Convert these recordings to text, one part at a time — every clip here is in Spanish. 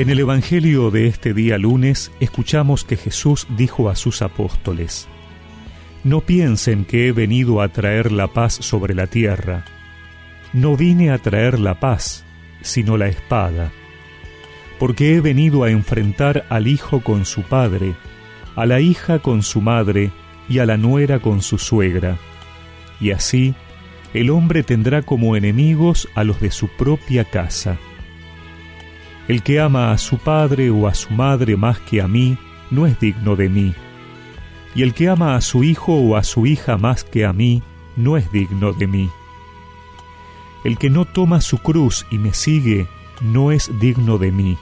En el Evangelio de este día lunes escuchamos que Jesús dijo a sus apóstoles, No piensen que he venido a traer la paz sobre la tierra. No vine a traer la paz, sino la espada, porque he venido a enfrentar al hijo con su padre, a la hija con su madre y a la nuera con su suegra. Y así el hombre tendrá como enemigos a los de su propia casa. El que ama a su padre o a su madre más que a mí, no es digno de mí. Y el que ama a su hijo o a su hija más que a mí, no es digno de mí. El que no toma su cruz y me sigue, no es digno de mí.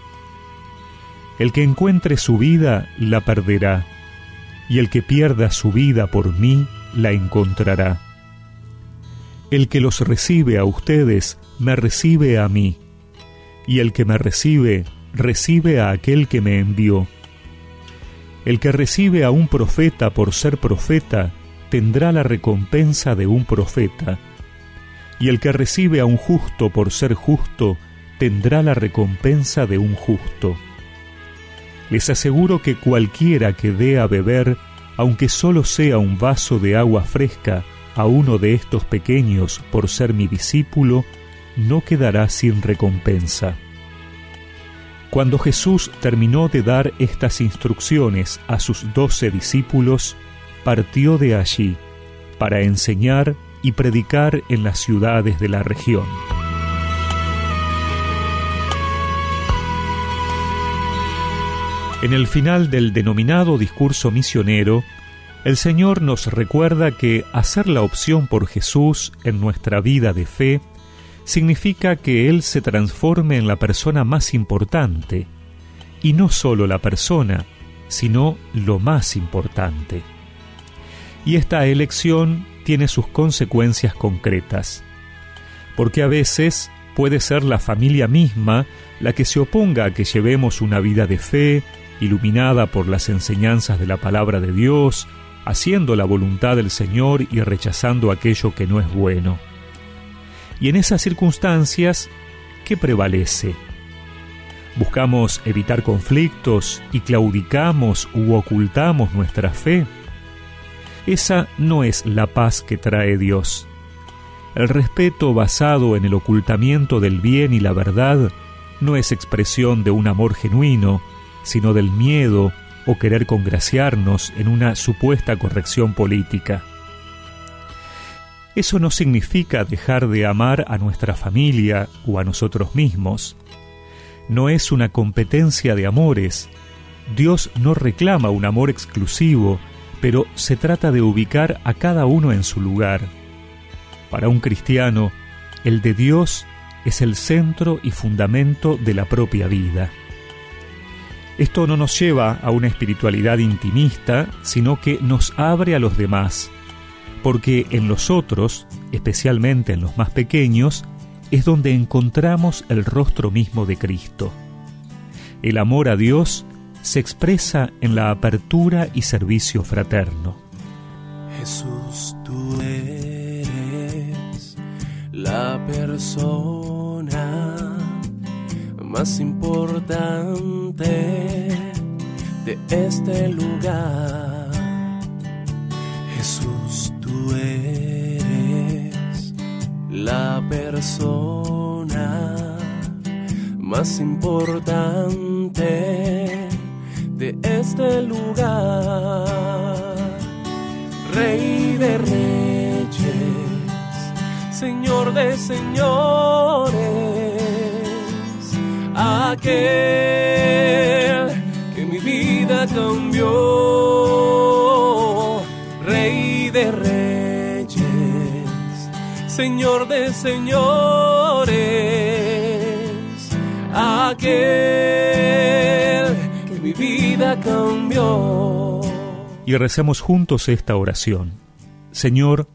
El que encuentre su vida, la perderá, y el que pierda su vida por mí, la encontrará. El que los recibe a ustedes, me recibe a mí y el que me recibe, recibe a aquel que me envió. El que recibe a un profeta por ser profeta, tendrá la recompensa de un profeta, y el que recibe a un justo por ser justo, tendrá la recompensa de un justo. Les aseguro que cualquiera que dé a beber, aunque solo sea un vaso de agua fresca, a uno de estos pequeños por ser mi discípulo, no quedará sin recompensa. Cuando Jesús terminó de dar estas instrucciones a sus doce discípulos, partió de allí para enseñar y predicar en las ciudades de la región. En el final del denominado discurso misionero, el Señor nos recuerda que hacer la opción por Jesús en nuestra vida de fe significa que Él se transforme en la persona más importante, y no solo la persona, sino lo más importante. Y esta elección tiene sus consecuencias concretas, porque a veces puede ser la familia misma la que se oponga a que llevemos una vida de fe, iluminada por las enseñanzas de la palabra de Dios, haciendo la voluntad del Señor y rechazando aquello que no es bueno. Y en esas circunstancias, ¿qué prevalece? ¿Buscamos evitar conflictos y claudicamos u ocultamos nuestra fe? Esa no es la paz que trae Dios. El respeto basado en el ocultamiento del bien y la verdad no es expresión de un amor genuino, sino del miedo o querer congraciarnos en una supuesta corrección política. Eso no significa dejar de amar a nuestra familia o a nosotros mismos. No es una competencia de amores. Dios no reclama un amor exclusivo, pero se trata de ubicar a cada uno en su lugar. Para un cristiano, el de Dios es el centro y fundamento de la propia vida. Esto no nos lleva a una espiritualidad intimista, sino que nos abre a los demás, porque en los otros, especialmente en los más pequeños, es donde encontramos el rostro mismo de Cristo. El amor a Dios se expresa en la apertura y servicio fraterno. Jesús, tú eres la persona más importante de este lugar. Jesús, eres la persona más importante de este lugar. Rey de reyes, Señor de señores, aquel que mi vida cambió de reyes, Señor de señores, aquel que mi vida cambió. Y recemos juntos esta oración. Señor,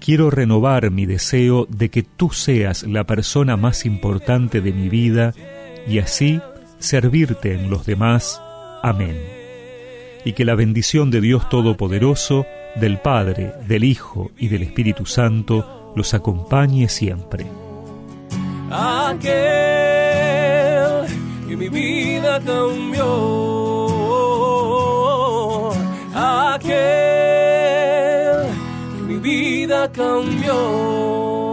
quiero renovar mi deseo de que tú seas la persona más importante de mi vida y así servirte en los demás. Amén. Y que la bendición de Dios Todopoderoso, del Padre, del Hijo y del Espíritu Santo los acompañe siempre. Aquel que mi vida cambió. Aquel que mi vida cambió.